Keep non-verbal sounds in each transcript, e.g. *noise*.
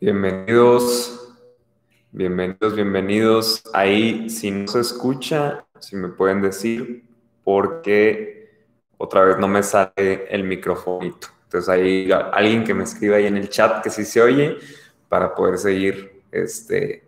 Bienvenidos, bienvenidos, bienvenidos. Ahí, si no se escucha, si me pueden decir, porque otra vez no me sale el micrófono. Entonces, ahí alguien que me escriba ahí en el chat que sí se oye para poder seguir este,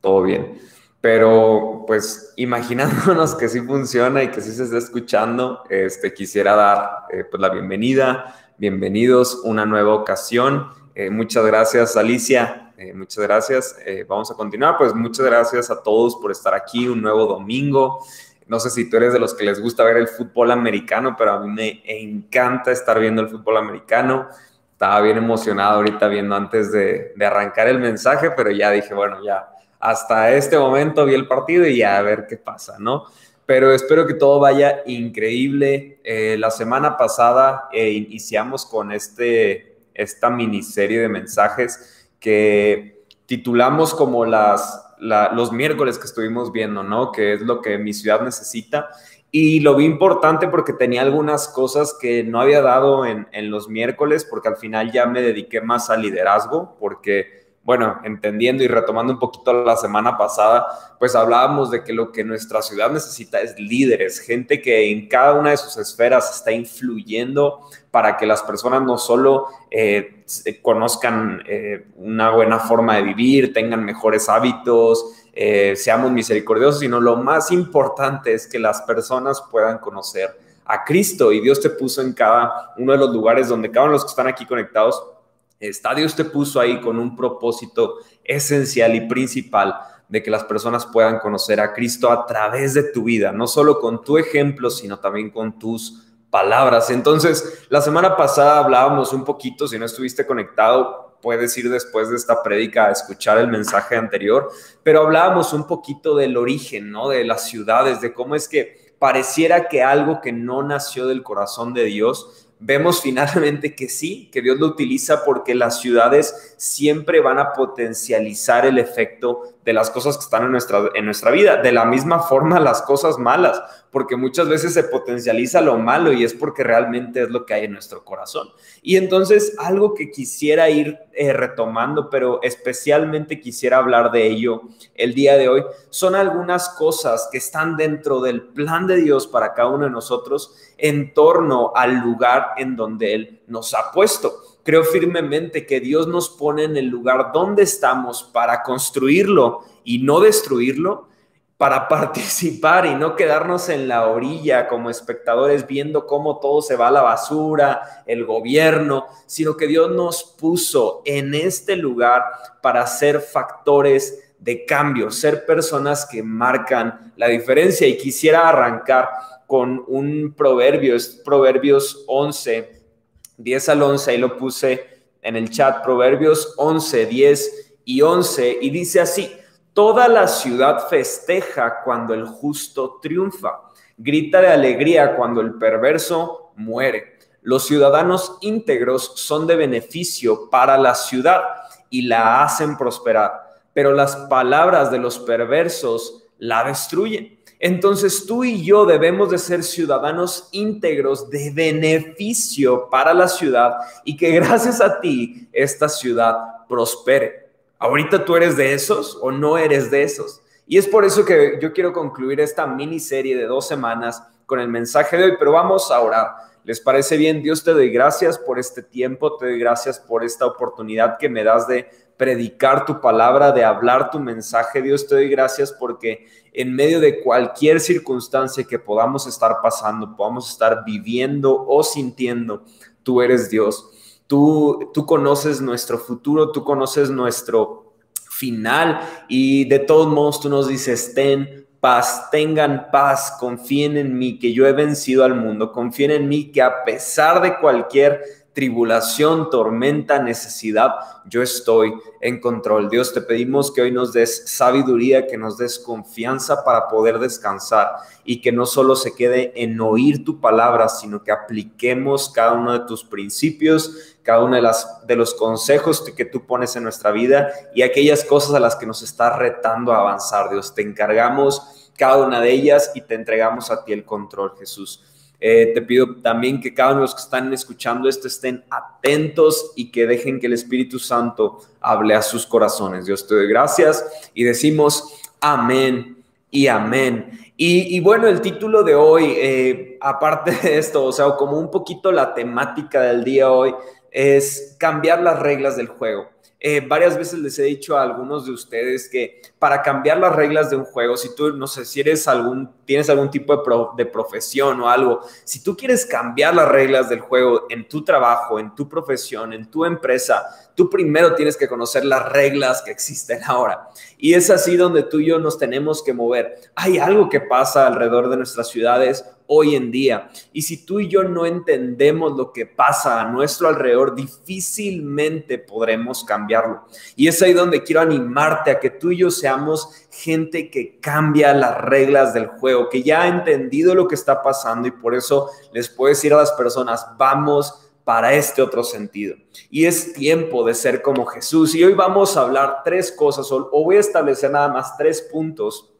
todo bien. Pero, pues, imaginándonos que sí funciona y que sí se está escuchando, este, quisiera dar eh, pues, la bienvenida. Bienvenidos una nueva ocasión. Eh, muchas gracias, Alicia. Eh, muchas gracias. Eh, vamos a continuar. Pues muchas gracias a todos por estar aquí un nuevo domingo. No sé si tú eres de los que les gusta ver el fútbol americano, pero a mí me encanta estar viendo el fútbol americano. Estaba bien emocionado ahorita viendo antes de, de arrancar el mensaje, pero ya dije, bueno, ya hasta este momento vi el partido y ya a ver qué pasa, ¿no? Pero espero que todo vaya increíble. la semana pasada iniciamos con este esta miniserie de mensajes que titulamos como las, los miércoles que estuvimos viendo, ¿no? Que es lo que mi ciudad necesita. Y lo vi importante porque tenía algunas cosas que no había dado en, en los miércoles, porque al final ya me dediqué más al liderazgo, porque bueno, entendiendo y retomando un poquito la semana pasada, pues hablábamos de que lo que nuestra ciudad necesita es líderes, gente que en cada una de sus esferas está influyendo para que las personas no solo eh, conozcan eh, una buena forma de vivir, tengan mejores hábitos, eh, seamos misericordiosos, sino lo más importante es que las personas puedan conocer a Cristo. Y Dios te puso en cada uno de los lugares donde cada uno de los que están aquí conectados está, Dios te puso ahí con un propósito esencial y principal de que las personas puedan conocer a Cristo a través de tu vida, no solo con tu ejemplo, sino también con tus palabras. Entonces, la semana pasada hablábamos un poquito, si no estuviste conectado, puedes ir después de esta prédica a escuchar el mensaje anterior, pero hablábamos un poquito del origen, ¿no? De las ciudades, de cómo es que pareciera que algo que no nació del corazón de Dios vemos finalmente que sí, que Dios lo utiliza porque las ciudades siempre van a potencializar el efecto de las cosas que están en nuestra, en nuestra vida. De la misma forma, las cosas malas, porque muchas veces se potencializa lo malo y es porque realmente es lo que hay en nuestro corazón. Y entonces, algo que quisiera ir eh, retomando, pero especialmente quisiera hablar de ello el día de hoy, son algunas cosas que están dentro del plan de Dios para cada uno de nosotros en torno al lugar en donde Él nos ha puesto. Creo firmemente que Dios nos pone en el lugar donde estamos para construirlo y no destruirlo, para *laughs* participar y no quedarnos en la orilla como espectadores viendo cómo todo se va a la basura, el gobierno, sino que Dios nos puso en este lugar para ser factores de cambio, ser personas que marcan la diferencia. Y quisiera arrancar con un proverbio, es Proverbios 11, 10 al 11, ahí lo puse en el chat, Proverbios 11, 10 y 11, y dice así, toda la ciudad festeja cuando el justo triunfa, grita de alegría cuando el perverso muere. Los ciudadanos íntegros son de beneficio para la ciudad y la hacen prosperar, pero las palabras de los perversos la destruyen. Entonces tú y yo debemos de ser ciudadanos íntegros de beneficio para la ciudad y que gracias a ti esta ciudad prospere. Ahorita tú eres de esos o no eres de esos. Y es por eso que yo quiero concluir esta miniserie de dos semanas con el mensaje de hoy, pero vamos a orar. ¿Les parece bien? Dios te doy gracias por este tiempo, te doy gracias por esta oportunidad que me das de predicar tu palabra, de hablar tu mensaje. Dios te doy gracias porque en medio de cualquier circunstancia que podamos estar pasando, podamos estar viviendo o sintiendo, tú eres Dios. Tú, tú conoces nuestro futuro, tú conoces nuestro final y de todos modos tú nos dices, ten paz, tengan paz, confíen en mí, que yo he vencido al mundo, confíen en mí, que a pesar de cualquier tribulación, tormenta, necesidad, yo estoy en control. Dios, te pedimos que hoy nos des sabiduría, que nos des confianza para poder descansar y que no solo se quede en oír tu palabra, sino que apliquemos cada uno de tus principios, cada uno de, las, de los consejos que tú pones en nuestra vida y aquellas cosas a las que nos está retando a avanzar. Dios, te encargamos cada una de ellas y te entregamos a ti el control, Jesús. Eh, te pido también que cada uno de los que están escuchando esto estén atentos y que dejen que el Espíritu Santo hable a sus corazones. Dios te doy gracias y decimos amén y amén. Y, bueno, el título de hoy, eh, aparte de esto, o sea, como un poquito la temática del día hoy, es cambiar las reglas del juego. Eh, varias veces les he dicho a algunos de ustedes que para cambiar las reglas de un juego, si tú, no sé, si eres algún, tienes algún tipo de, de profesión o algo, si tú quieres cambiar las reglas del juego en tu trabajo, en tu profesión, en tu empresa, tú primero tienes que conocer las reglas que existen ahora. Y es así donde tú y yo nos tenemos que mover. Hay algo que pasa alrededor de nuestras ciudades hoy en día. Y si tú y yo no entendemos lo que pasa a nuestro alrededor, difícilmente podremos cambiarlo. Y es ahí donde quiero animarte a que tú y yo seamos gente que cambia las reglas del juego, que ya ha entendido lo que está pasando y por eso les puedo decir a las personas, vamos para este otro sentido. Y es tiempo de ser como Jesús. Y hoy vamos a hablar tres cosas, o voy a establecer nada más tres puntos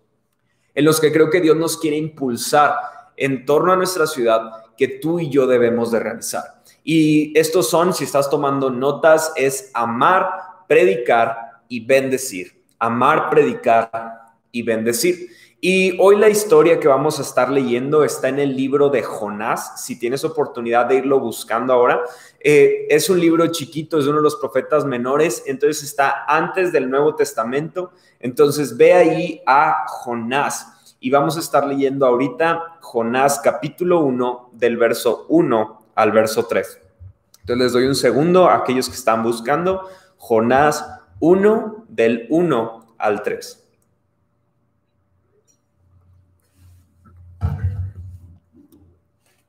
en los que creo que Dios nos quiere impulsar en torno a nuestra ciudad que tú y yo debemos de realizar. Y estos son, si estás tomando notas, es amar, predicar y bendecir. Amar, predicar y bendecir. Y hoy la historia que vamos a estar leyendo está en el libro de Jonás. Si tienes oportunidad de irlo buscando ahora, eh, es un libro chiquito, es uno de los profetas menores, entonces está antes del Nuevo Testamento. Entonces ve ahí a Jonás y vamos a estar leyendo ahorita Jonás capítulo 1 del verso 1 al verso 3. Entonces les doy un segundo a aquellos que están buscando Jonás 1 del 1 al 3.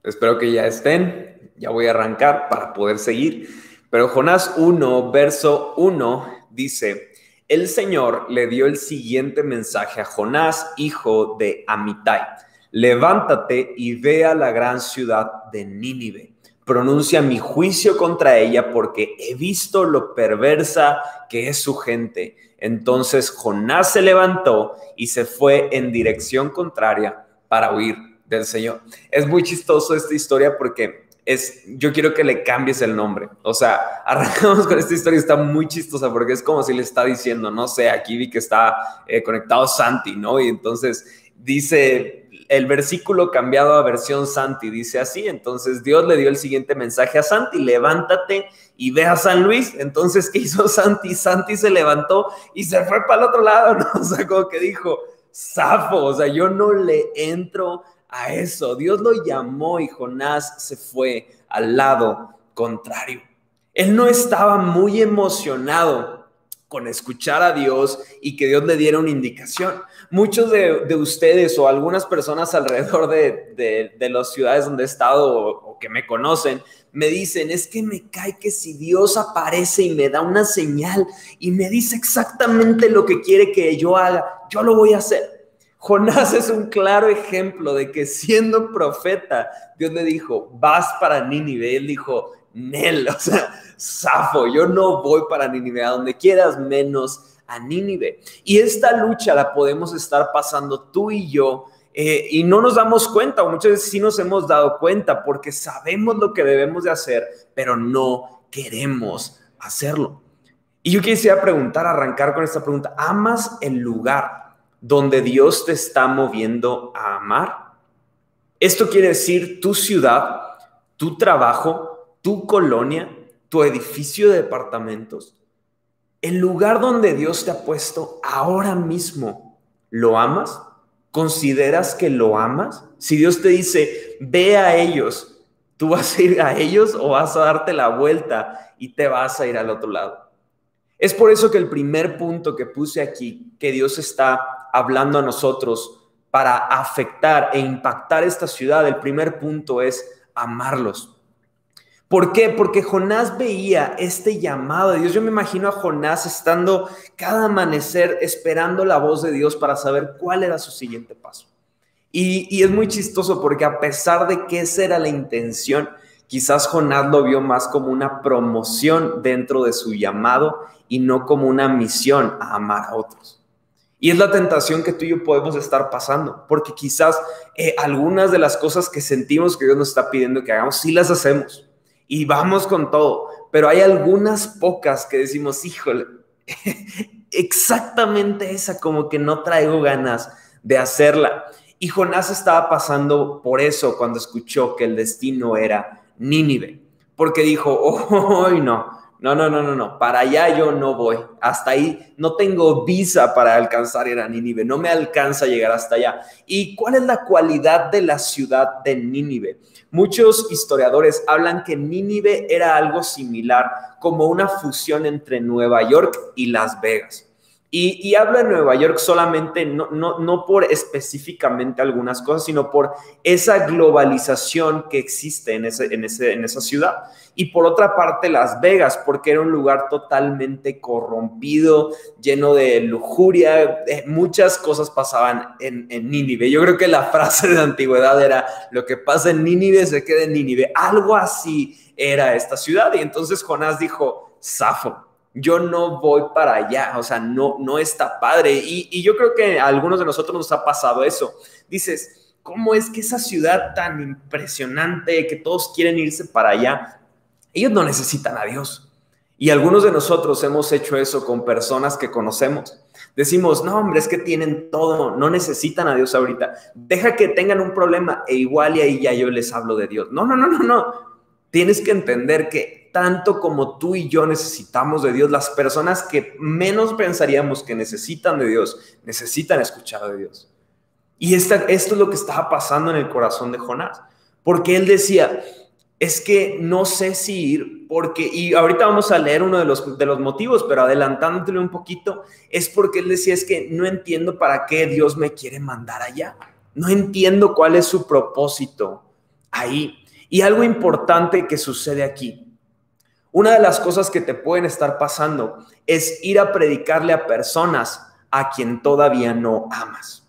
Espero que ya estén, ya voy a arrancar para poder seguir. Pero Jonás 1, verso 1 dice, el Señor le dio el siguiente mensaje a Jonás, hijo de Amitai. Levántate y ve a la gran ciudad de Nínive. Pronuncia mi juicio contra ella porque he visto lo perversa que es su gente. Entonces Jonás se levantó y se fue en dirección contraria para huir del Señor. Es muy chistoso esta historia porque es, yo quiero que le cambies el nombre. O sea, *laughs* arrancamos con esta historia, está muy chistosa porque es como si le está diciendo, no sé, aquí vi que está eh, conectado Santi, ¿no? Y entonces dice el versículo cambiado a versión Santi, dice así, entonces Dios le dio el siguiente mensaje a Santi, levántate y ve a San Luis. Entonces, ¿qué hizo Santi? Santi se levantó y se fue para el otro lado, *laughs* ¿no? O sea, como que dijo, Zafo, o sea, yo no le entro a eso. Dios lo llamó y Jonás se fue al lado contrario. Él no estaba muy emocionado con escuchar a Dios y que Dios le diera una indicación. Muchos de, ustedes o algunas personas alrededor de, las ciudades donde he estado o, que me conocen, me dicen, es que me cae que si Dios aparece y me da una señal y me dice exactamente lo que quiere que yo haga, yo lo voy a hacer. Jonás es un claro ejemplo de que siendo profeta, Dios le dijo, vas para Nínive. Él dijo, Nel, *laughs* o sea, Safo, yo no voy para Nínive, a donde quieras menos a Nínive. Y esta lucha la podemos estar pasando tú y yo eh, y no nos damos cuenta, o muchas veces sí nos hemos dado cuenta porque sabemos lo que debemos de hacer, pero no queremos hacerlo. Y yo quisiera preguntar, arrancar con esta pregunta, ¿amas el lugar donde Dios te está moviendo a amar. Esto quiere decir tu ciudad, tu trabajo, tu colonia, tu edificio de departamentos. El lugar donde Dios te ha puesto ahora mismo, ¿lo amas? ¿Consideras que lo amas? Si Dios te dice, ve a ellos, ¿tú vas a ir a ellos o vas a darte la vuelta y te vas a ir al otro lado? Es por eso que el primer punto que puse aquí, que Dios está hablando a nosotros para afectar e impactar esta ciudad, el primer punto es amarlos. ¿Por qué? Porque Jonás veía este llamado de Dios. Yo me imagino a Jonás estando cada amanecer esperando la voz de Dios para saber cuál era su siguiente paso. Y, es muy chistoso porque a pesar de que esa era la intención, quizás Jonás lo vio más como una promoción dentro de su llamado y no como una misión a amar a otros. Y es la tentación que tú y yo podemos estar pasando, porque quizás eh, algunas de las cosas que sentimos que Dios nos está pidiendo que hagamos, sí las hacemos y vamos con todo, pero hay algunas pocas que decimos, híjole, *laughs* exactamente esa, como que no traigo ganas de hacerla. Y Jonás estaba pasando por eso cuando escuchó que el destino era Nínive, porque dijo, *laughs* oh, no, no, no, no, no, no, para allá yo no voy. Hasta ahí no tengo visa para alcanzar ir a Nínive, no me alcanza llegar hasta allá. ¿Y cuál es la cualidad de la ciudad de Nínive? Muchos historiadores hablan que Nínive era algo similar, como una fusión entre Nueva York y Las Vegas. Y, y habla de Nueva York solamente, no, no, no por específicamente algunas cosas, sino por esa globalización que existe en, ese, en, ese, en esa ciudad. Y por otra parte, Las Vegas, porque era un lugar totalmente corrompido, lleno de lujuria, muchas cosas pasaban en, en Nínive. Yo creo que la frase de antigüedad era, lo que pasa en Nínive se queda en Nínive. Algo así era esta ciudad. Y entonces Jonás dijo, Safo yo no voy para allá, o sea, no, no está padre. Y, yo creo que a algunos de nosotros nos ha pasado eso. Dices, ¿cómo es que esa ciudad tan impresionante, que todos quieren irse para allá, ellos no necesitan a Dios? Y algunos de nosotros hemos hecho eso con personas que conocemos. Decimos, no, hombre, es que tienen todo, no necesitan a Dios ahorita. Deja que tengan un problema e igual y ahí ya yo les hablo de Dios. No, no, no, no, no. Tienes que entender que tanto como tú y yo necesitamos de Dios, las personas que menos pensaríamos que necesitan de Dios, necesitan escuchar de Dios. Y esto es lo que estaba pasando en el corazón de Jonás, porque él decía, es que no sé si ir, porque, y ahorita vamos a leer uno de los, de los motivos, pero adelantándole un poquito, es porque él decía, es que no entiendo para qué Dios me quiere mandar allá, no entiendo cuál es su propósito ahí. Y algo importante que sucede aquí una de las cosas que te pueden estar pasando es ir a predicarle a personas a quien todavía no amas.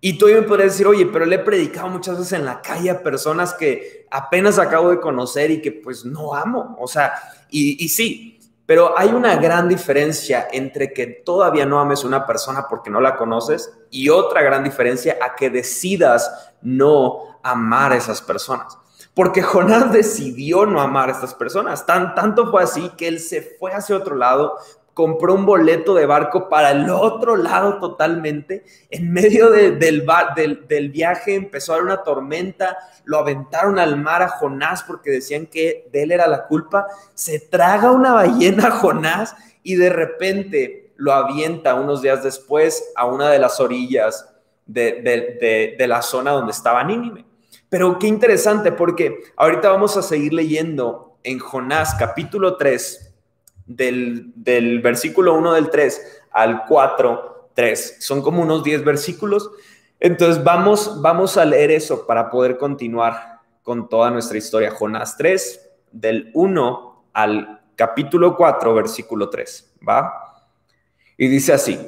Y tú me podrías decir, oye, pero le he predicado muchas veces en la calle a personas que apenas acabo de conocer y que pues no amo. O sea, y, y sí, pero hay una gran diferencia entre que todavía no ames una persona porque no la conoces y otra gran diferencia a que decidas no amar a esas personas. Porque Jonás decidió no amar a estas personas. Tan, tanto fue así que él se fue hacia otro lado, compró un boleto de barco para el otro lado totalmente. En medio del, del, viaje empezó a haber una tormenta, lo aventaron al mar a Jonás porque decían que de él era la culpa. Se traga una ballena Jonás y de repente lo avienta unos días después a una de las orillas de, de la zona donde estaba Nínive. Pero qué interesante porque ahorita vamos a seguir leyendo en Jonás capítulo 3, del, del versículo 1 del 3 al 4, 3. Son como unos 10 versículos. Entonces vamos, vamos a leer eso para poder continuar con toda nuestra historia. Jonás 3, del 1 al capítulo 4, versículo 3. ¿Va? Y dice así,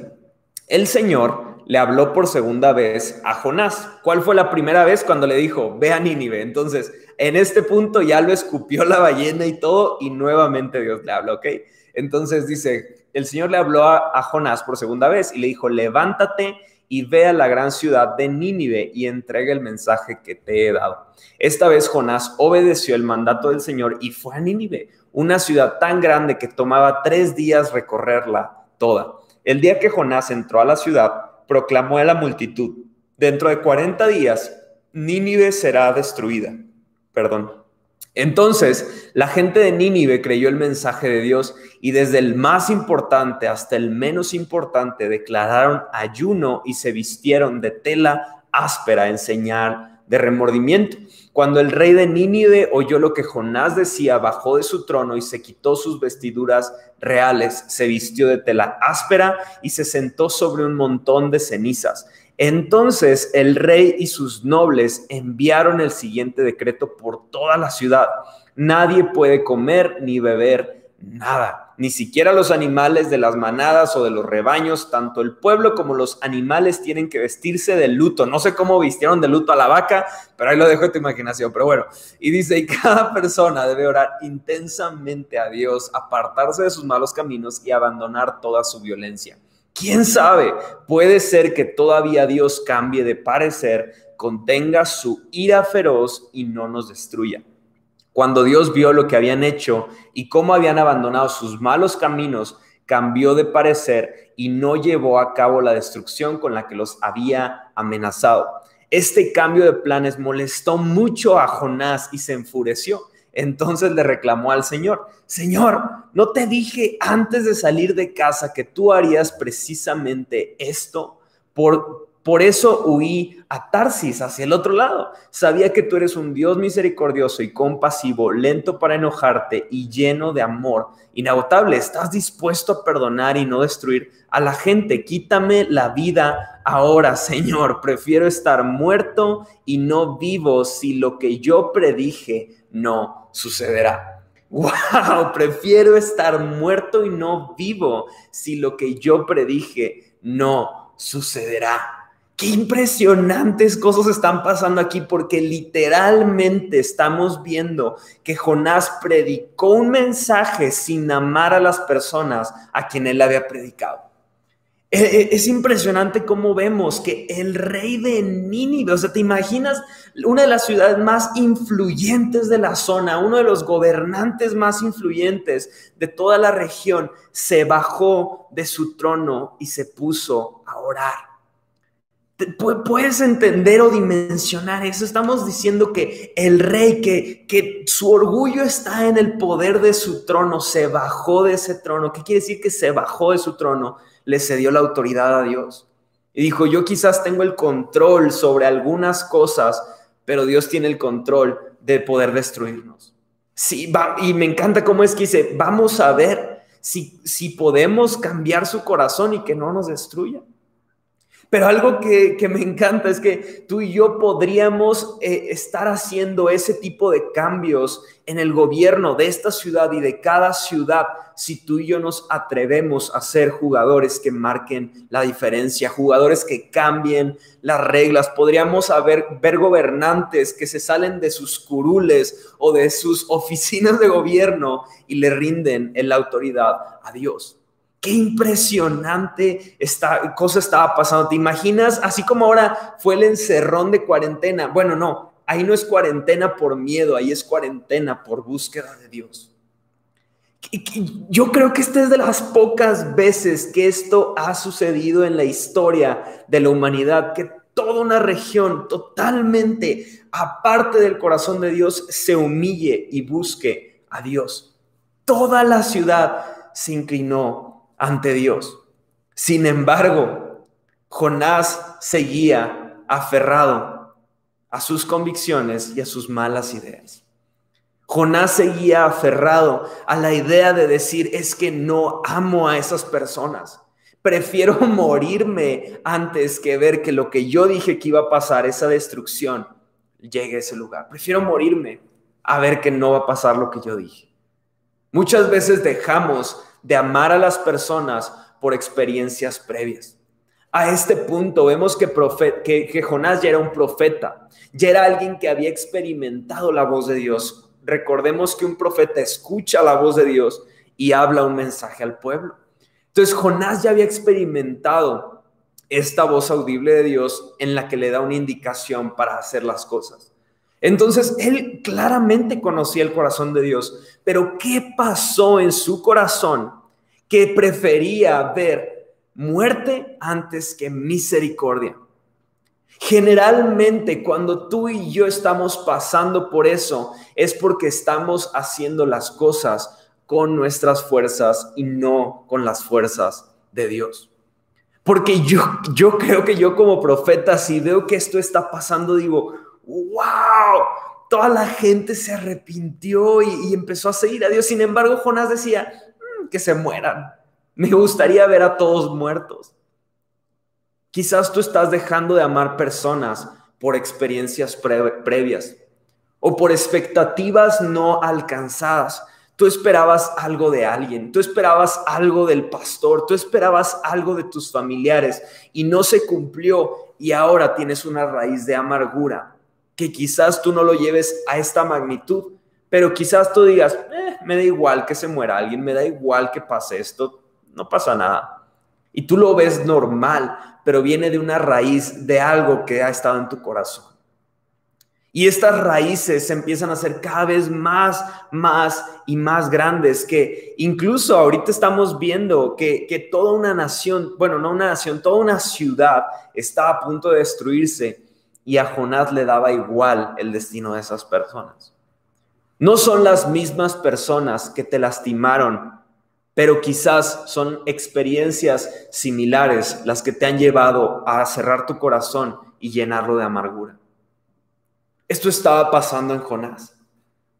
el Señor le habló por segunda vez a Jonás. ¿Cuál fue la primera vez cuando le dijo, ve a Nínive? Entonces, en este punto ya lo escupió la ballena y todo, y nuevamente Dios le habla, ¿ok? Entonces dice, el Señor le habló a, Jonás por segunda vez y le dijo, levántate y ve a la gran ciudad de Nínive y entrega el mensaje que te he dado. Esta vez Jonás obedeció el mandato del Señor y fue a Nínive, una ciudad tan grande que tomaba tres días recorrerla toda. El día que Jonás entró a la ciudad, proclamó a la multitud, dentro de 40 días, Nínive será destruida. Perdón. Entonces, la gente de Nínive creyó el mensaje de Dios y desde el más importante hasta el menos importante declararon ayuno y se vistieron de tela áspera en señal de remordimiento. Cuando el rey de Nínive oyó lo que Jonás decía, bajó de su trono y se quitó sus vestiduras reales, se vistió de tela áspera y se sentó sobre un montón de cenizas. Entonces el rey y sus nobles enviaron el siguiente decreto por toda la ciudad. Nadie puede comer ni beber nada ni siquiera los animales de las manadas o de los rebaños, tanto el pueblo como los animales tienen que vestirse de luto. No sé cómo vistieron de luto a la vaca, pero ahí lo dejo a tu imaginación. Pero bueno, y dice, y cada persona debe orar intensamente a Dios, apartarse de sus malos caminos y abandonar toda su violencia. ¿Quién sabe? Puede ser que todavía Dios cambie de parecer, contenga su ira feroz y no nos destruya. Cuando Dios vio lo que habían hecho y cómo habían abandonado sus malos caminos, cambió de parecer y no llevó a cabo la destrucción con la que los había amenazado. Este cambio de planes molestó mucho a Jonás y se enfureció. Entonces le reclamó al Señor, Señor, ¿no te dije antes de salir de casa que tú harías precisamente esto? Por, por eso huí a Tarsis, hacia el otro lado. Sabía que tú eres un Dios misericordioso y compasivo, lento para enojarte y lleno de amor inagotable. Estás dispuesto a perdonar y no destruir a la gente. Quítame la vida ahora, Señor. Prefiero estar muerto y no vivo si lo que yo predije no sucederá. Wow, prefiero estar muerto y no vivo si lo que yo predije no sucederá. Qué impresionantes cosas están pasando aquí porque literalmente estamos viendo que Jonás predicó un mensaje sin amar a las personas a quien él había predicado. E, e, es impresionante cómo vemos que el rey de Nínive, o sea, te imaginas una de las ciudades más influyentes de la zona, uno de los gobernantes más influyentes de toda la región, se bajó de su trono y se puso a orar. Puedes entender o dimensionar eso. Estamos diciendo que el rey, que, que su orgullo está en el poder de su trono, se bajó de ese trono. ¿Qué quiere decir que se bajó de su trono? Le cedió la autoridad a Dios. Y dijo, yo quizás tengo el control sobre algunas cosas, pero Dios tiene el control de poder destruirnos. Sí, va, y me encanta cómo es que dice, vamos a ver si, si podemos cambiar su corazón y que no nos destruya. Pero algo que, me encanta es que tú y yo podríamos eh, estar haciendo ese tipo de cambios en el gobierno de esta ciudad y de cada ciudad si tú y yo nos atrevemos a ser jugadores que marquen la diferencia, jugadores que cambien las reglas. Podríamos haber, ver gobernantes que se salen de sus curules o de sus oficinas de gobierno y le rinden en la autoridad a Dios. Qué impresionante esta cosa estaba pasando. ¿Te imaginas? Así como ahora fue el encerrón de cuarentena. Bueno, no, ahí no es cuarentena por miedo, ahí es cuarentena por búsqueda de Dios. Yo creo que esta es de las pocas veces que esto ha sucedido en la historia de la humanidad, que toda una región totalmente aparte del corazón de Dios se humille y busque a Dios. Toda la ciudad se inclinó ante Dios. Sin embargo, Jonás seguía aferrado a sus convicciones y a sus malas ideas. Jonás seguía aferrado a la idea de decir, es que no amo a esas personas. Prefiero *laughs* morirme antes que ver que lo que yo dije que iba a pasar, esa destrucción, llegue a ese lugar. Prefiero morirme a ver que no va a pasar lo que yo dije. Muchas veces dejamos de amar a las personas por experiencias previas. A este punto vemos que, que, Jonás ya era un profeta, ya era alguien que había experimentado la voz de Dios. Recordemos que un profeta escucha la voz de Dios y habla un mensaje al pueblo. Entonces Jonás ya había experimentado esta voz audible de Dios en la que le da una indicación para hacer las cosas. Entonces, él claramente conocía el corazón de Dios, pero ¿qué pasó en su corazón que prefería ver muerte antes que misericordia? Generalmente cuando tú y yo estamos pasando por eso es porque estamos haciendo las cosas con nuestras fuerzas y no con las fuerzas de Dios. Porque yo, yo creo que yo como profeta, si veo que esto está pasando, digo, wow, toda la gente se arrepintió y, empezó a seguir a Dios. Sin embargo, Jonás decía, mm, que se mueran. Me gustaría ver a todos muertos. Quizás tú estás dejando de amar personas por experiencias previas o por expectativas no alcanzadas. Tú esperabas algo de alguien, tú esperabas algo del pastor, tú esperabas algo de tus familiares y no se cumplió y ahora tienes una raíz de amargura que quizás tú no lo lleves a esta magnitud, pero quizás tú digas, eh, me da igual que se muera alguien, me da igual que pase esto, no pasa nada. Y tú lo ves normal, pero viene de una raíz de algo que ha estado en tu corazón. Y estas raíces se empiezan a hacer cada vez más, más y más grandes, que incluso ahorita estamos viendo que, que, toda una nación, bueno, no una nación, toda una ciudad está a punto de destruirse y a Jonás le daba igual el destino de esas personas. No son las mismas personas que te lastimaron, pero quizás son experiencias similares las que te han llevado a cerrar tu corazón y llenarlo de amargura. Esto estaba pasando en Jonás,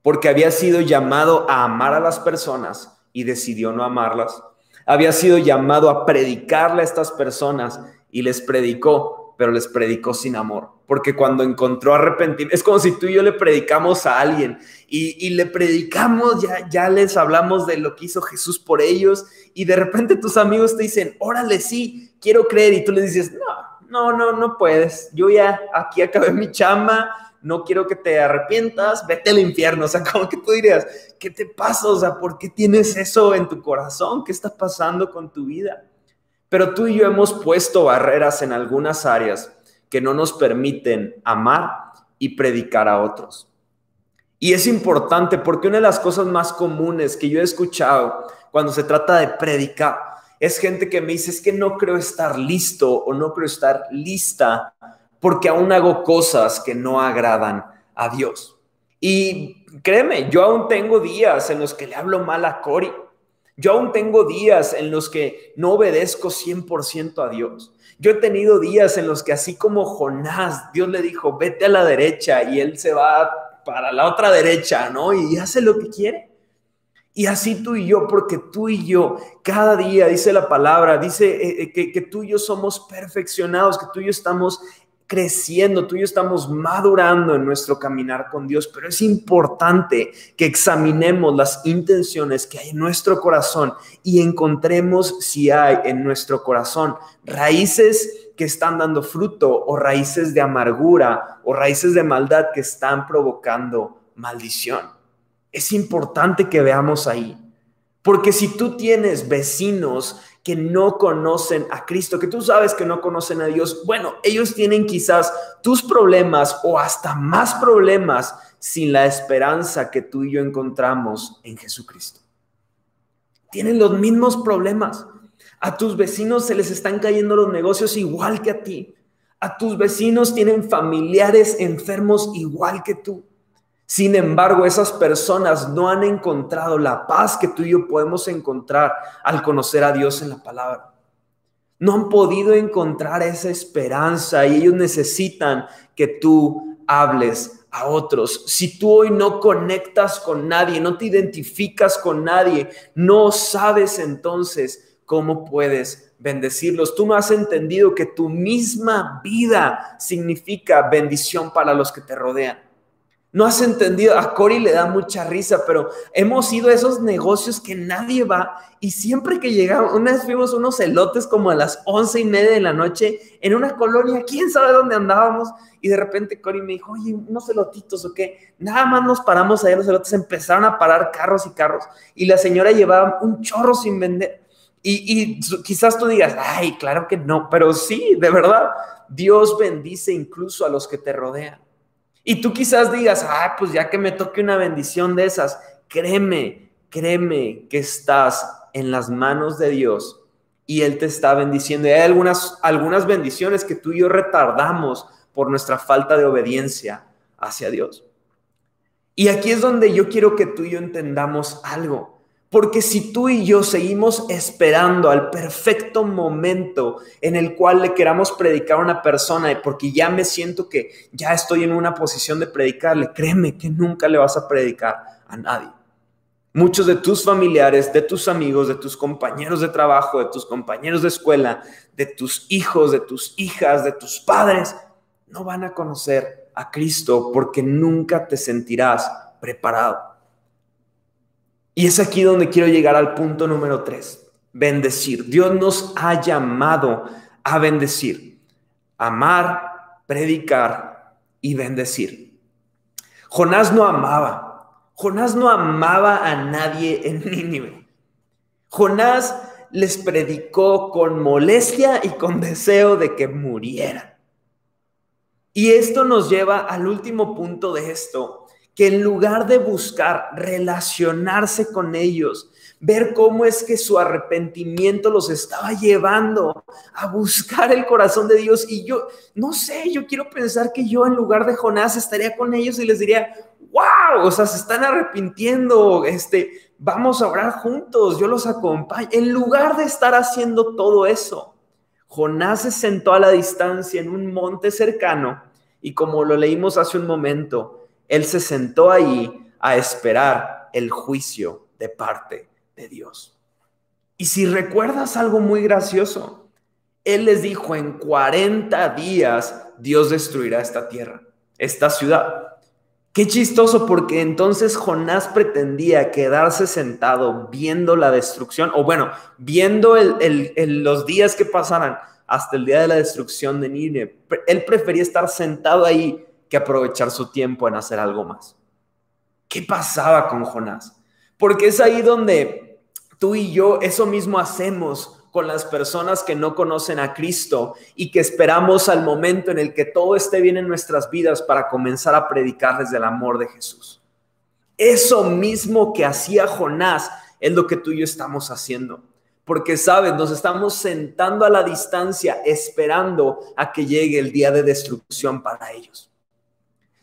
porque había sido llamado a amar a las personas y decidió no amarlas. Había sido llamado a predicarle a estas personas y les predicó, pero les predicó sin amor. Porque cuando encontró arrepentimiento, es como si tú y yo le predicamos a alguien y, le predicamos, ya, ya les hablamos de lo que hizo Jesús por ellos y de repente tus amigos te dicen, órale, sí, quiero creer y tú les dices, no, no, no, no puedes, yo ya aquí acabé mi chamba, no quiero que te arrepientas, vete al infierno. O sea, como que tú dirías, ¿qué te pasa? O sea, ¿por qué tienes eso en tu corazón? ¿Qué está pasando con tu vida? Pero tú y yo hemos puesto barreras en algunas áreas que no nos permiten amar y predicar a otros. Y es importante porque una de las cosas más comunes que yo he escuchado cuando se trata de predicar es gente que me dice, es que no creo estar listo o no creo estar lista porque aún hago cosas que no agradan a Dios. Y créeme, yo aún tengo días en los que le hablo mal a Cory. Yo aún tengo días en los que no obedezco 100% a Dios. Yo he tenido días en los que así como Jonás, Dios le dijo, vete a la derecha y él se va para la otra derecha, ¿no? Y hace lo que quiere. Y así tú y yo, porque tú y yo, cada día, dice la palabra, dice eh, eh, que, que, tú y yo somos perfeccionados, que tú y yo estamos creciendo, tú y yo estamos madurando en nuestro caminar con Dios, pero es importante que examinemos las intenciones que hay en nuestro corazón y encontremos si hay en nuestro corazón raíces que están dando fruto o raíces de amargura o raíces de maldad que están provocando maldición. Es importante que veamos ahí. Porque si tú tienes vecinos que no conocen a Cristo, que tú sabes que no conocen a Dios, bueno, ellos tienen quizás tus problemas o hasta más problemas sin la esperanza que tú y yo encontramos en Jesucristo. Tienen los mismos problemas. A tus vecinos se les están cayendo los negocios igual que a ti. A tus vecinos tienen familiares enfermos igual que tú. Sin embargo, esas personas no han encontrado la paz que tú y yo podemos encontrar al conocer a Dios en la palabra. No han podido encontrar esa esperanza y ellos necesitan que tú hables a otros. Si tú hoy no conectas con nadie, no te identificas con nadie, no sabes entonces cómo puedes bendecirlos. Tú no has entendido que tu misma vida significa bendición para los que te rodean. No has entendido, a Cory le da mucha risa, pero hemos ido a esos negocios que nadie va y siempre que llegamos, una vez fuimos unos elotes como a las once y media de la noche en una colonia, quién sabe dónde andábamos, y de repente Cory me dijo, oye, unos elotitos o qué, nada más nos paramos ahí los elotes, empezaron a parar carros y carros, y la señora llevaba un chorro sin vender. Y quizás tú digas, ay, claro que no, pero sí, de verdad, Dios bendice incluso a los que te rodean. Y tú quizás digas, ah, pues ya que me toque una bendición de esas, créeme, créeme que estás en las manos de Dios y Él te está bendiciendo. Y hay algunas, algunas bendiciones que tú y yo retardamos por nuestra falta de obediencia hacia Dios. Y aquí es donde yo quiero que tú y yo entendamos algo. Porque si tú y yo seguimos esperando al perfecto momento en el cual le queramos predicar a una persona porque ya me siento que ya estoy en una posición de predicarle, créeme que nunca le vas a predicar a nadie. Muchos de tus familiares, de tus amigos, de tus compañeros de trabajo, de tus compañeros de escuela, de tus hijos, de tus hijas, de tus padres, no van a conocer a Cristo porque nunca te sentirás preparado. Y es aquí donde quiero llegar al punto número tres, bendecir. Dios nos ha llamado a bendecir, amar, predicar y bendecir. Jonás no amaba, Jonás no amaba a nadie en *laughs* Nínive. Jonás les predicó con molestia y con deseo de que murieran. Y esto nos lleva al último punto de esto, que en lugar de buscar relacionarse con ellos, ver cómo es que su arrepentimiento los estaba llevando a buscar el corazón de Dios. Y yo, no sé, yo quiero pensar que yo en lugar de Jonás estaría con ellos y les diría, wow, o sea, se están arrepintiendo, este, vamos a orar juntos, yo los acompaño. En lugar de estar haciendo todo eso, Jonás se sentó a la distancia en un monte cercano y como lo leímos hace un momento, él se sentó ahí a esperar el juicio de parte de Dios. Y si recuerdas algo muy gracioso, Él les dijo, en 40 días Dios destruirá esta tierra, esta ciudad. Qué chistoso porque entonces Jonás pretendía quedarse sentado viendo la destrucción, o bueno, viendo los días que pasaran hasta el día de la destrucción de Nínive. Él prefería estar sentado ahí que aprovechar su tiempo en hacer algo más. ¿Qué pasaba con Jonás? Porque es ahí donde tú y yo eso mismo hacemos con las personas que no conocen a Cristo y que esperamos al momento en el que todo esté bien en nuestras vidas para comenzar a predicarles del amor de Jesús. Eso mismo que hacía Jonás es lo que tú y yo estamos haciendo. Porque, sabes, nos estamos sentando a la distancia esperando a que llegue el día de destrucción para ellos.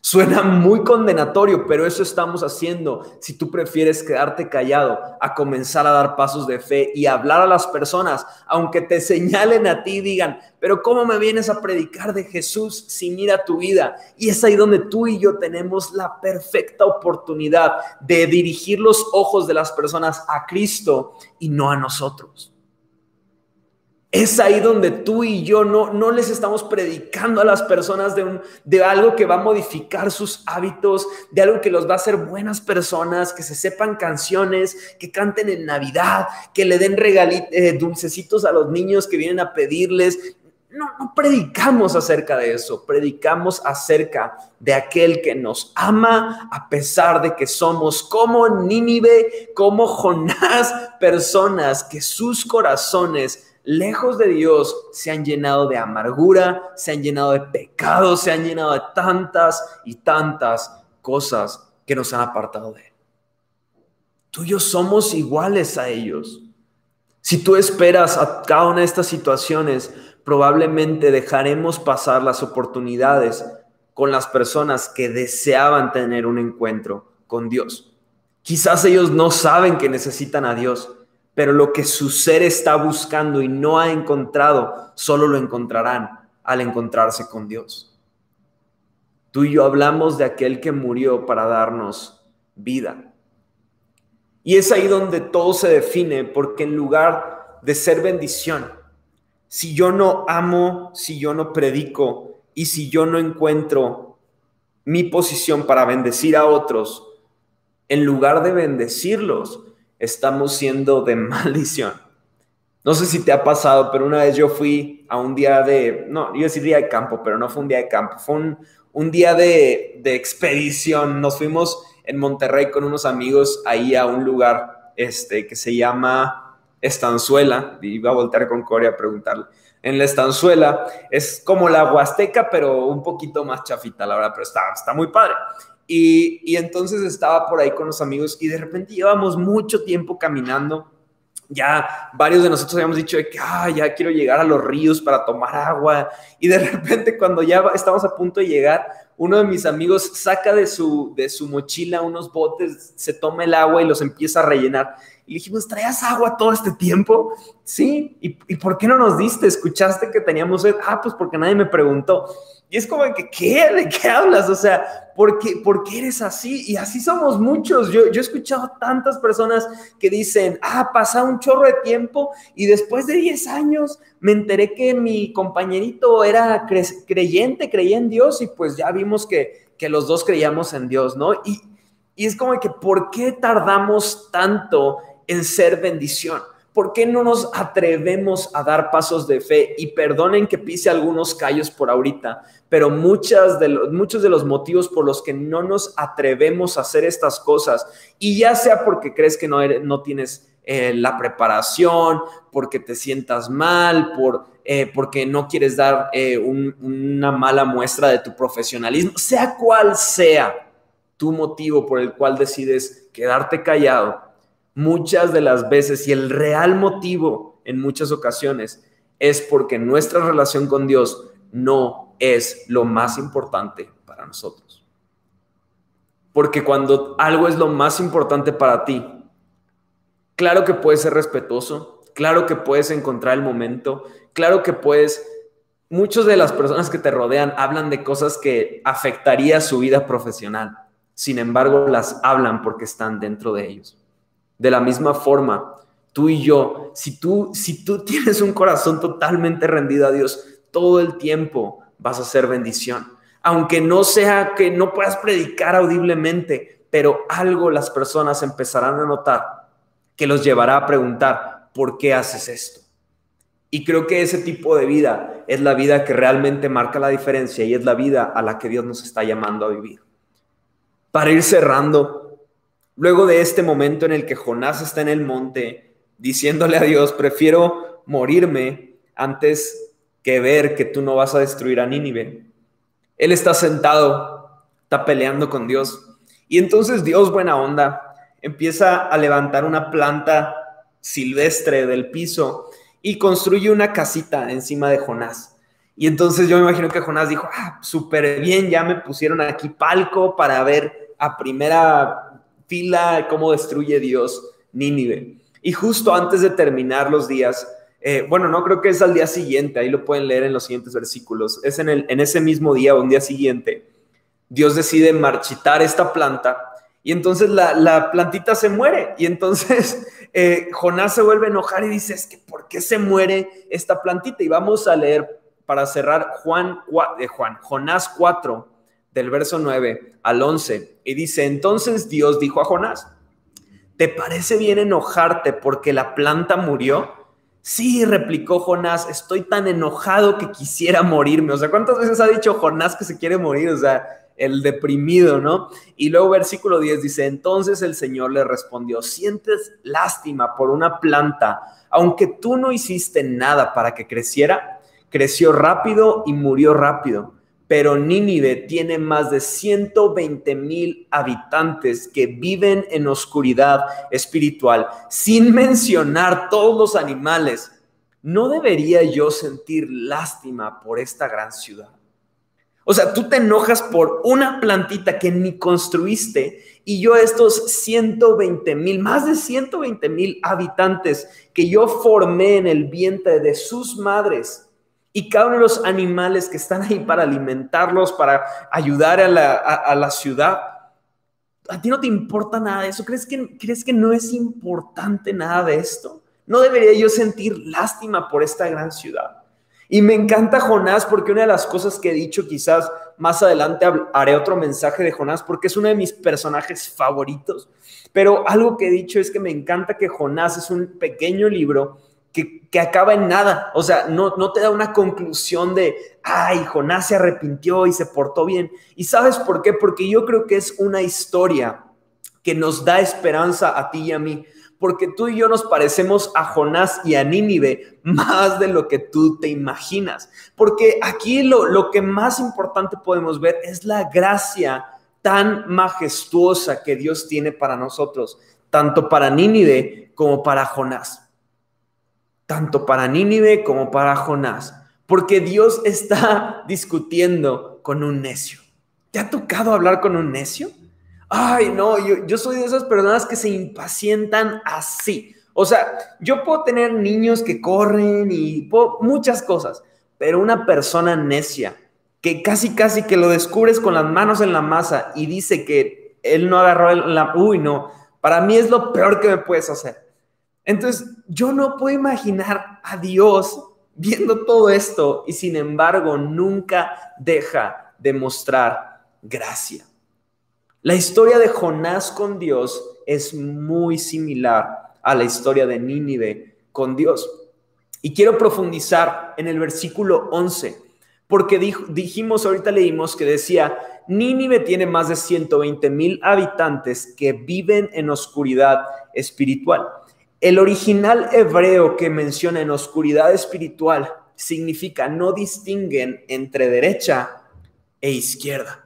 Suena muy condenatorio, pero eso estamos haciendo si tú prefieres quedarte callado a comenzar a dar pasos de fe y hablar a las personas, aunque te señalen a ti y digan, pero ¿cómo me vienes a predicar de Jesús si mira tu vida? Y es ahí donde tú y yo tenemos la perfecta oportunidad de dirigir los ojos de las personas a Cristo y no a nosotros. Es ahí donde tú y yo no, no les estamos predicando a las personas de, un, de algo que va a modificar sus hábitos, de algo que los va a hacer buenas personas, que se sepan canciones, que canten en Navidad, que le den regalitos, eh, dulcecitos a los niños que vienen a pedirles. No, no predicamos acerca de eso, predicamos acerca de aquel que nos ama a pesar de que somos como Nínive, como Jonás, personas que sus corazones lejos de Dios, se han llenado de amargura, se han llenado de pecados, se han llenado de tantas y tantas cosas que nos han apartado de Él. Tú y yo somos iguales a ellos. Si tú esperas a cada una de estas situaciones, probablemente dejaremos pasar las oportunidades con las personas que deseaban tener un encuentro con Dios. Quizás ellos no saben que necesitan a Dios, pero lo que su ser está buscando y no ha encontrado, solo lo encontrarán al encontrarse con Dios. Tú y yo hablamos de aquel que murió para darnos vida. Y es ahí donde todo se define, porque en lugar de ser bendición, si yo no amo, si yo no predico y si yo no encuentro mi posición para bendecir a otros, en lugar de bendecirlos, estamos siendo de *laughs* maldición. No sé si te ha pasado, pero una vez yo fui a un día de, no, yo decir día de campo, pero no fue un día de campo, fue un, un día de, de, expedición. Nos fuimos en Monterrey con unos amigos ahí a un lugar este, que se llama Estanzuela. Iba a voltear con Corea a preguntarle. En la Estanzuela es como la Huasteca, pero un poquito más chafita, la verdad, pero está, está muy padre. Y, entonces estaba por ahí con los amigos y de repente llevamos mucho tiempo caminando. Ya varios de nosotros habíamos dicho que ah, ya quiero llegar a los ríos para tomar agua. Y de *laughs* repente cuando ya estamos a punto de llegar, uno de mis amigos saca de su, de su mochila unos botes, se toma el agua y los empieza a rellenar. Y le dijimos, ¿traías agua todo este tiempo? Sí. ¿Y, ¿Y por qué no nos diste? ¿Escuchaste que teníamos sed? Ah, pues porque nadie me preguntó. Y es como que, ¿qué? ¿De qué hablas? O sea, ¿por qué, ¿por qué eres así? Y así somos muchos. Yo, yo he escuchado tantas personas que dicen, ah, pasa un chorro de tiempo y después de 10 años me enteré que mi compañerito era creyente, creía en Dios y pues ya vimos que, que los dos creíamos en Dios, ¿no? Y, y es como que, ¿por qué tardamos tanto en ser bendición? ¿por qué no nos atrevemos a dar pasos de fe? Y perdonen que pise algunos callos por ahorita, pero muchas de los, muchos de los motivos por los que no nos atrevemos a hacer estas cosas, y ya sea porque crees que no, no tienes eh, la preparación, porque te sientas mal, por, eh, porque no quieres dar eh, una mala muestra de tu profesionalismo, sea cual sea tu motivo por el cual decides quedarte callado, muchas de las veces y el real motivo en muchas ocasiones es porque nuestra relación con Dios no es lo más importante para nosotros. Porque cuando algo es lo más importante para ti, claro que puedes ser respetuoso, claro que puedes encontrar el momento, claro que puedes... Muchas de las personas que te rodean hablan de cosas que afectaría su vida profesional. Sin embargo, las hablan porque están dentro de ellos. De la misma forma, tú y yo, si tú, si tú *laughs* tienes un corazón totalmente rendido a Dios, todo el tiempo vas a ser bendición. Aunque no sea que no puedas predicar audiblemente, pero algo las personas empezarán a notar que los llevará a preguntar, ¿por qué haces esto? Y creo que ese tipo de vida es la vida que realmente marca la diferencia y es la vida a la que Dios nos está llamando a vivir. Para ir cerrando, luego de este momento en el que Jonás está en el monte diciéndole a Dios, prefiero morirme antes que ver que tú no vas a destruir a Nínive. Él está sentado, está peleando con Dios. Y entonces Dios, buena onda, empieza a levantar una planta silvestre del piso y construye una casita encima de Jonás. Y entonces yo me imagino que Jonás dijo, ah, súper bien, ya me pusieron aquí palco para ver a primera fila cómo destruye Dios Nínive. Y justo antes de terminar los días, eh, bueno, no creo que es al día siguiente, ahí lo pueden leer en los siguientes versículos, es en, el, en ese mismo día o un día siguiente, Dios decide marchitar esta planta y entonces la, plantita se muere y entonces *laughs* eh, Jonás se vuelve a enojar y dice, es que ¿por qué se muere esta plantita? Y vamos a leer para cerrar Juan, eh, Juan Jonás 4, del verso 9 al 11, y dice, entonces Dios dijo a Jonás, ¿te parece bien enojarte porque la planta murió? Sí, replicó Jonás, estoy tan enojado que quisiera morirme. O sea, ¿cuántas veces ha dicho Jonás que se quiere morir? O sea, el deprimido, ¿no? Y luego versículo 10 dice, entonces el Señor le respondió, sientes lástima por una planta, aunque tú no hiciste nada para que creciera, creció rápido y murió rápido pero Nínive tiene más de 120 mil habitantes que viven en oscuridad espiritual, sin mencionar todos los animales. ¿No debería yo sentir lástima por esta gran ciudad? O sea, tú te enojas por una plantita que ni construiste y yo estos 120 mil, más de 120 mil habitantes que yo formé en el vientre de sus madres y cada uno de los animales que están ahí para alimentarlos, para ayudar a la, ciudad, a ti no te importa nada de eso. ¿Crees que, ¿Crees que no es importante nada de esto? ¿No debería yo sentir lástima por esta gran ciudad? Y me encanta Jonás porque una de las cosas que he dicho, quizás más adelante haré otro mensaje de Jonás porque es uno de mis personajes favoritos, pero algo que he dicho es que me encanta que Jonás es un pequeño libro que, acaba en nada. O sea, no, no te da una conclusión de, ay, Jonás se arrepintió y se portó bien. ¿Y sabes por qué? Porque yo creo que es una historia que nos da esperanza a ti y a mí. Porque tú y yo nos parecemos a Jonás y a Nínive más de lo que tú te imaginas. Porque aquí lo, lo que más importante podemos ver es la gracia tan majestuosa que Dios tiene para nosotros, tanto para Nínive como para Jonás tanto para Nínive como para Jonás, porque Dios está *laughs* discutiendo con un necio. ¿Te ha tocado hablar con un necio? Ay, no, yo, soy de esas personas que se impacientan así. O sea, yo puedo tener niños que corren y muchas cosas, pero una persona necia que casi, casi que lo descubres con las manos en la masa y dice que él no agarró la... Uy, no, para mí es lo peor que me puedes hacer. Entonces, yo no puedo imaginar a Dios viendo todo esto y sin embargo nunca deja de mostrar gracia. La historia de Jonás con Dios es muy similar a la historia de Nínive con Dios. Y quiero profundizar en el versículo 11, porque dijimos, ahorita leímos que decía, Nínive tiene más de 120 mil habitantes que viven en oscuridad espiritual. El original hebreo que menciona en oscuridad espiritual significa no distinguen entre derecha e izquierda.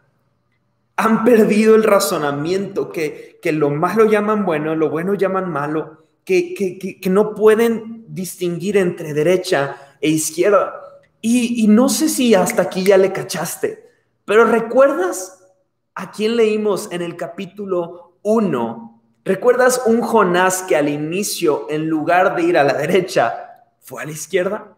Han perdido el razonamiento que, que lo malo llaman bueno, lo bueno llaman malo, que, que, que no pueden distinguir entre derecha e izquierda. Y, y no sé si hasta aquí ya le cachaste, pero ¿recuerdas a quién leímos en el capítulo 1? ¿Recuerdas un Jonás que al inicio, en lugar de ir a la derecha, fue a la izquierda?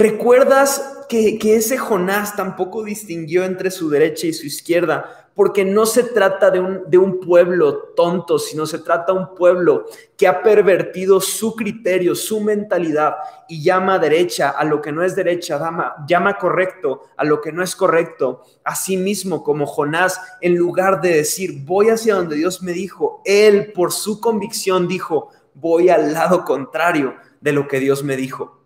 ¿Recuerdas que, ese Jonás tampoco distinguió entre su derecha y su izquierda? Porque no se trata de un, un pueblo tonto, sino se trata de un pueblo que ha pervertido su criterio, su mentalidad y llama derecha a lo que no es derecha, llama, llama correcto a lo que no es correcto. Así mismo como Jonás, en lugar de decir, voy hacia donde Dios me dijo, él por su convicción dijo, voy al lado contrario de lo que Dios me dijo.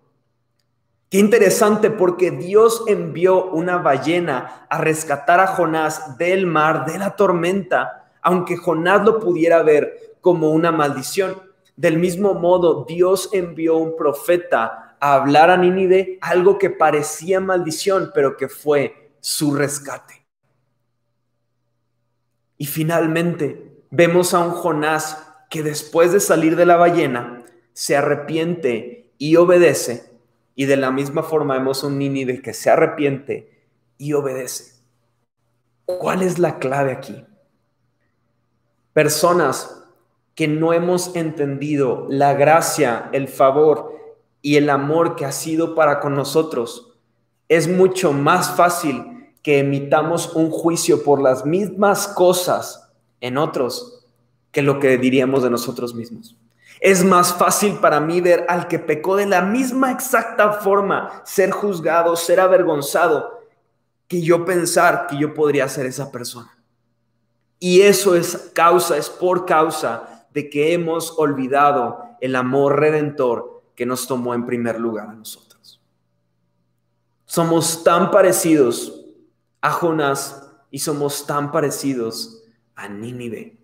Qué interesante porque Dios envió una ballena a rescatar a Jonás del mar, de la tormenta, aunque Jonás lo pudiera ver como una maldición. Del mismo modo, Dios envió un profeta a hablar a Nínive algo que parecía maldición, pero que fue su rescate. Y finalmente vemos a un Jonás que después de salir de la ballena se arrepiente y obedece y de la misma forma vemos un de que se arrepiente y obedece. ¿Cuál es la clave aquí? Personas que no hemos entendido la gracia, el favor y el amor que ha sido para con nosotros, es mucho más fácil que emitamos un juicio por las mismas cosas en otros que lo que diríamos de nosotros mismos. Es más fácil para mí ver al que pecó de la misma exacta forma, ser juzgado, ser avergonzado, que yo pensar que yo podría ser esa persona. Y eso es causa, es por causa de que hemos olvidado el amor redentor que nos tomó en primer lugar a nosotros. Somos tan parecidos a Jonás y somos tan parecidos a Nínive.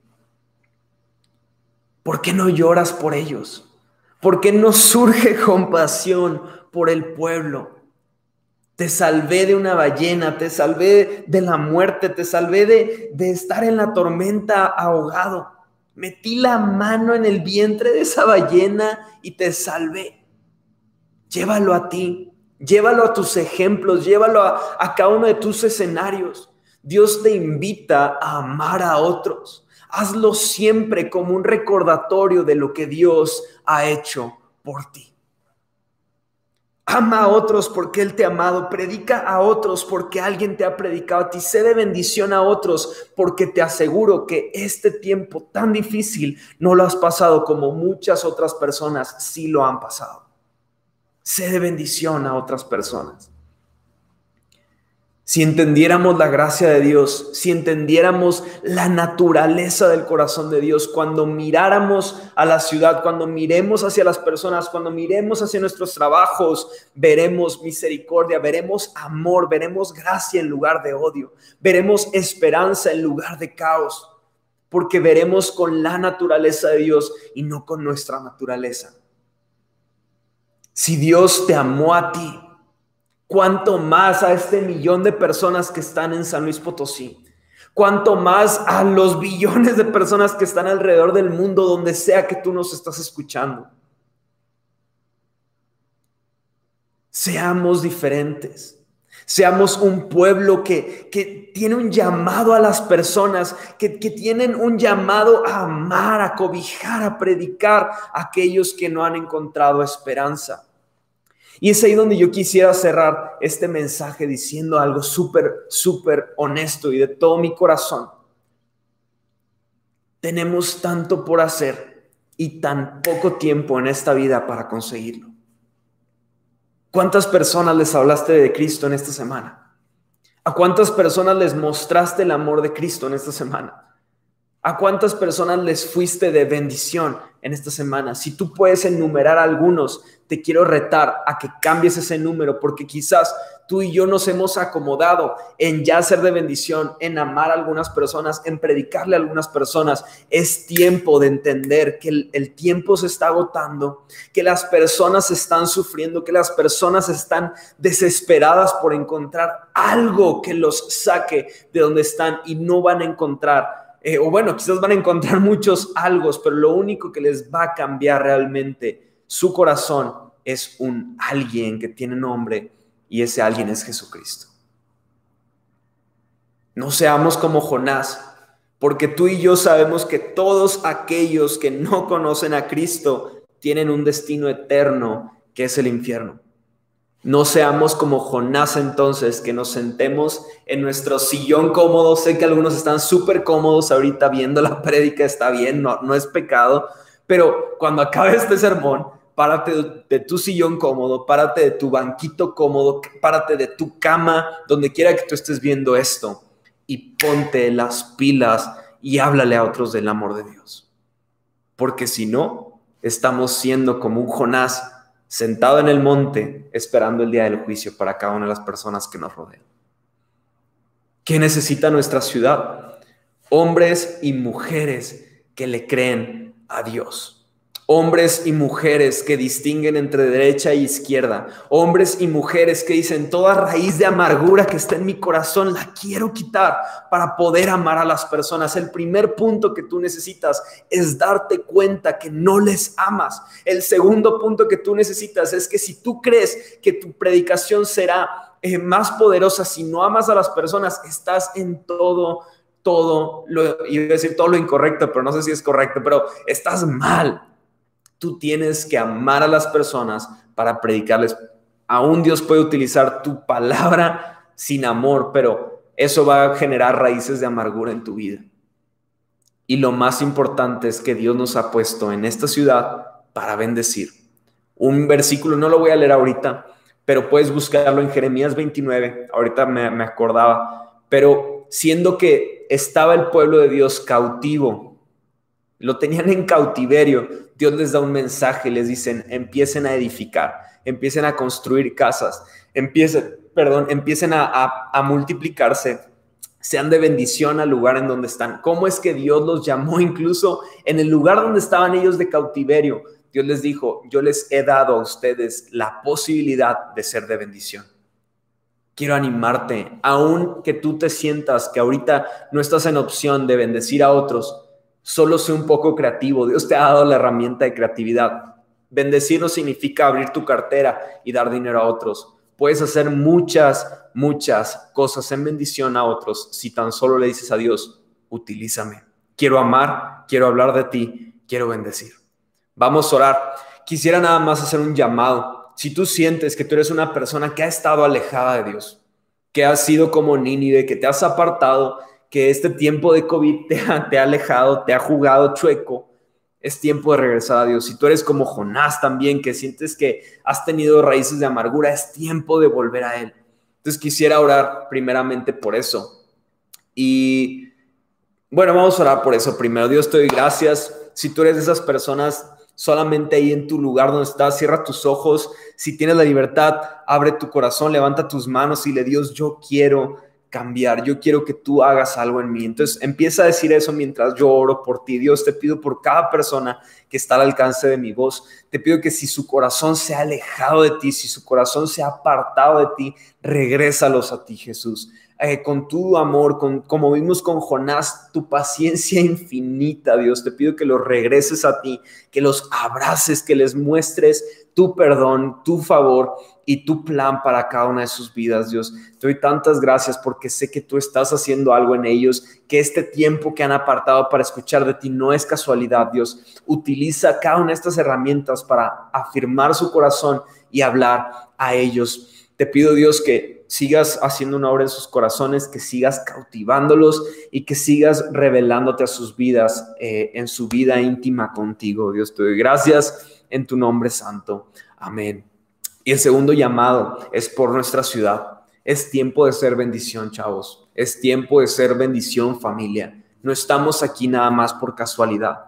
¿Por qué no lloras por ellos? ¿Por qué no surge *laughs* compasión por el pueblo? Te salvé de una ballena, te salvé de la muerte, te salvé de, de estar en la tormenta ahogado. Metí la mano en el vientre de esa ballena y te salvé. Llévalo a ti, llévalo a tus ejemplos, llévalo a, a cada uno de tus escenarios. Dios te invita a amar a otros. Hazlo siempre como un recordatorio de lo que Dios ha hecho por ti. Ama a otros porque Él te ha amado. Predica a otros porque alguien te ha predicado a ti. Sé de bendición a otros porque te aseguro que este tiempo tan difícil no lo has pasado como muchas otras personas sí lo han pasado. Sé de bendición a otras personas. Si entendiéramos la gracia de Dios, si entendiéramos la naturaleza del corazón de Dios, cuando miráramos a la ciudad, cuando miremos hacia las personas, cuando miremos hacia nuestros trabajos, veremos misericordia, veremos amor, veremos gracia en lugar de odio, veremos esperanza en lugar de caos, porque veremos con la naturaleza de Dios y no con nuestra naturaleza. Si Dios te amó a ti, cuánto más a este millón de personas que están en San Luis Potosí, cuánto más a los billones de personas que están alrededor del mundo, donde sea que tú nos estás escuchando. Seamos diferentes. Seamos un pueblo que, que, tiene un llamado a las personas, que, que tienen un llamado a amar, a cobijar, a predicar a aquellos que no han encontrado esperanza. Y es ahí donde yo quisiera cerrar este mensaje diciendo algo súper, súper honesto y de todo mi corazón. Tenemos tanto por hacer y tan poco tiempo en esta vida para conseguirlo. ¿Cuántas personas les hablaste de Cristo en esta semana? ¿A cuántas personas les mostraste el amor de Cristo en esta semana? ¿A cuántas personas les fuiste de bendición en esta semana? Si tú puedes enumerar algunos, te quiero retar a que cambies ese número, porque quizás tú y yo nos hemos acomodado en ya ser de bendición, en amar a algunas personas, en predicarle a algunas personas. Es tiempo de entender que el, el tiempo se está agotando, que las personas están sufriendo, que las personas están desesperadas por encontrar algo que los saque de donde están y no van a encontrar eh, o bueno, quizás van a encontrar *laughs* muchos algo, pero lo único que les va a cambiar realmente su corazón es un alguien que tiene nombre y ese alguien es Jesucristo. No seamos como Jonás, porque tú y yo sabemos que todos aquellos que no conocen a Cristo tienen un destino eterno que es el infierno. No seamos como Jonás entonces, que nos sentemos en nuestro sillón cómodo. Sé que algunos están súper cómodos ahorita viendo la prédica, está bien, no, no es pecado, pero cuando acabe este sermón, párate de tu sillón cómodo, párate de tu banquito cómodo, párate de tu cama, donde quiera que tú estés viendo esto, y ponte las pilas y háblale a otros del amor de Dios. Porque si no, estamos siendo como un Jonás sentado en el monte esperando el día del juicio para cada una de las personas que nos rodean. ¿Qué necesita nuestra ciudad? Hombres y mujeres que le creen a Dios hombres y mujeres que distinguen entre derecha e izquierda, hombres y mujeres que dicen, toda raíz de amargura que está en mi corazón la quiero quitar para poder amar a las personas. El primer punto que tú necesitas es darte cuenta que no les amas. El segundo punto que tú necesitas es que si tú crees que tu predicación será eh, más poderosa si no amas a las personas, estás en todo todo, lo, decir todo lo incorrecto, pero no sé si es correcto, pero estás mal Tú tienes que amar a las personas para predicarles. Aún Dios puede utilizar tu palabra sin amor, pero eso va a generar raíces de amargura en tu vida. Y lo más importante es que Dios nos ha puesto en esta ciudad para bendecir. Un versículo, no lo voy a leer ahorita, pero puedes buscarlo en Jeremías 29, ahorita me, me acordaba, pero siendo que estaba el pueblo de Dios cautivo lo tenían en cautiverio. Dios les da un mensaje, les dicen, empiecen a edificar, empiecen a construir casas, empiecen, perdón, empiecen a, multiplicarse, sean de bendición al lugar en donde están. ¿Cómo es que Dios los llamó incluso en el lugar donde estaban ellos de cautiverio? Dios les dijo, yo les he dado a ustedes la posibilidad de ser de bendición. Quiero animarte, aun que tú te sientas que ahorita no estás en opción de bendecir a otros, Solo sé un poco creativo. Dios te ha dado la herramienta de creatividad. Bendecir no significa abrir tu cartera y dar dinero a otros. Puedes hacer muchas, muchas cosas en bendición a otros si tan solo le dices a Dios, utilízame. Quiero amar, quiero hablar de ti, quiero bendecir. Vamos a orar. Quisiera nada más hacer un llamado. Si tú sientes que tú eres una persona que ha estado alejada de Dios, que has sido como Nínive, que te has apartado, que este tiempo de COVID te ha, alejado, te ha jugado chueco, es tiempo de regresar a Dios. Si tú eres como Jonás también, que sientes que has tenido raíces de amargura, es tiempo de volver a Él. Entonces quisiera orar primeramente por eso. Y bueno, vamos a orar por eso primero. Dios te doy gracias. Si tú eres de esas personas solamente ahí en tu lugar donde estás, cierra tus ojos. Si tienes la libertad, abre tu corazón, levanta tus manos y le Dios, yo quiero cambiar, yo quiero que tú hagas algo en mí. Entonces empieza a decir eso mientras yo oro por ti. Dios, te pido por cada persona que está al alcance de mi voz, te pido que si su corazón se ha alejado de ti, si su corazón se ha apartado de ti, regrésalos a ti, Jesús. Eh, con tu amor, con, como vimos con Jonás, tu paciencia infinita, Dios. Te pido que los regreses a ti, que los abraces, que les muestres tu perdón, tu favor y tu plan para cada una de sus vidas, Dios. Te doy tantas gracias porque sé que tú estás haciendo algo en ellos, que este tiempo que han apartado para escuchar de ti no es casualidad, Dios. Utiliza cada una de estas herramientas para afirmar su corazón y hablar a ellos. Te pido, Dios, que sigas haciendo una obra en sus corazones, que sigas cautivándolos y que sigas revelándote a sus vidas, eh, en su vida íntima contigo. Dios, te doy gracias en tu nombre santo. Amén. Y el segundo llamado es por nuestra ciudad. Es tiempo de ser bendición, chavos. Es tiempo de ser bendición, familia. No estamos aquí nada más por casualidad.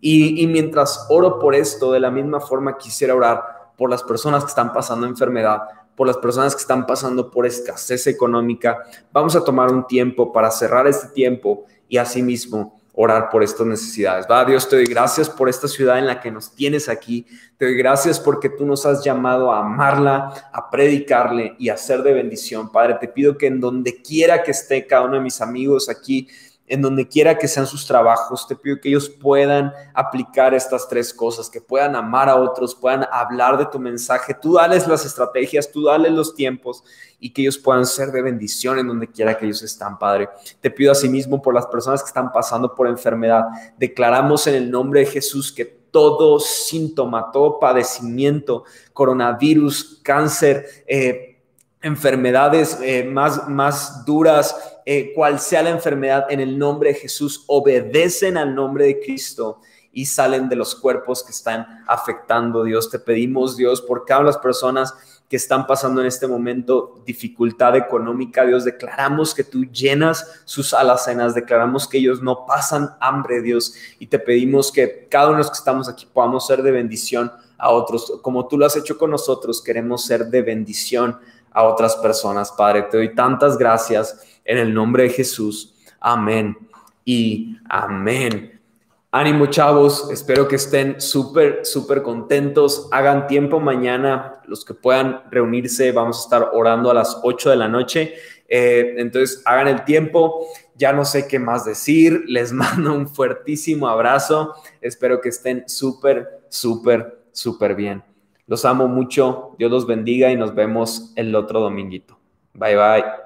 Y, y mientras oro por esto, de la misma forma quisiera orar por las personas que están pasando enfermedad, por las personas que están pasando por escasez económica. Vamos a tomar un tiempo para cerrar este tiempo y asimismo orar por estas necesidades. Va, Dios, te doy gracias por esta ciudad en la que nos tienes aquí. Te doy gracias porque tú nos has llamado a amarla, a predicarle y a ser de bendición. Padre, te pido que en donde quiera que esté cada uno de mis amigos aquí, en donde quiera que sean sus trabajos, te pido que ellos puedan aplicar estas tres cosas, que puedan amar a otros, puedan hablar de tu mensaje, tú dales las estrategias, tú dales los tiempos y que ellos puedan ser de bendición en donde quiera que ellos están, Padre. Te pido asimismo por las personas que están pasando por enfermedad, declaramos en el nombre de Jesús que todo síntoma, todo padecimiento, coronavirus, cáncer, eh, enfermedades eh, más, más duras, eh, cual sea la enfermedad, en el nombre de Jesús, obedecen al nombre de Cristo y salen de los cuerpos que están afectando, Dios. Te pedimos, Dios, por cada una de las personas que están pasando en este momento dificultad económica, Dios, declaramos que tú llenas sus alacenas, declaramos que ellos no pasan hambre, Dios, y te pedimos que cada uno de los que estamos aquí podamos ser de bendición a otros, como tú lo has hecho con nosotros, queremos ser de bendición a otras personas, Padre. Te doy tantas gracias en el nombre de Jesús. Amén y amén. Ánimo chavos, espero que estén súper, súper contentos. Hagan tiempo mañana, los que puedan reunirse, vamos a estar orando a las 8 de la noche. Eh, entonces, hagan el tiempo. Ya no sé qué más decir. Les *laughs* mando un fuertísimo abrazo. Espero que estén súper, súper, súper bien. Los amo mucho. Dios los bendiga y nos vemos el otro dominguito. Bye bye.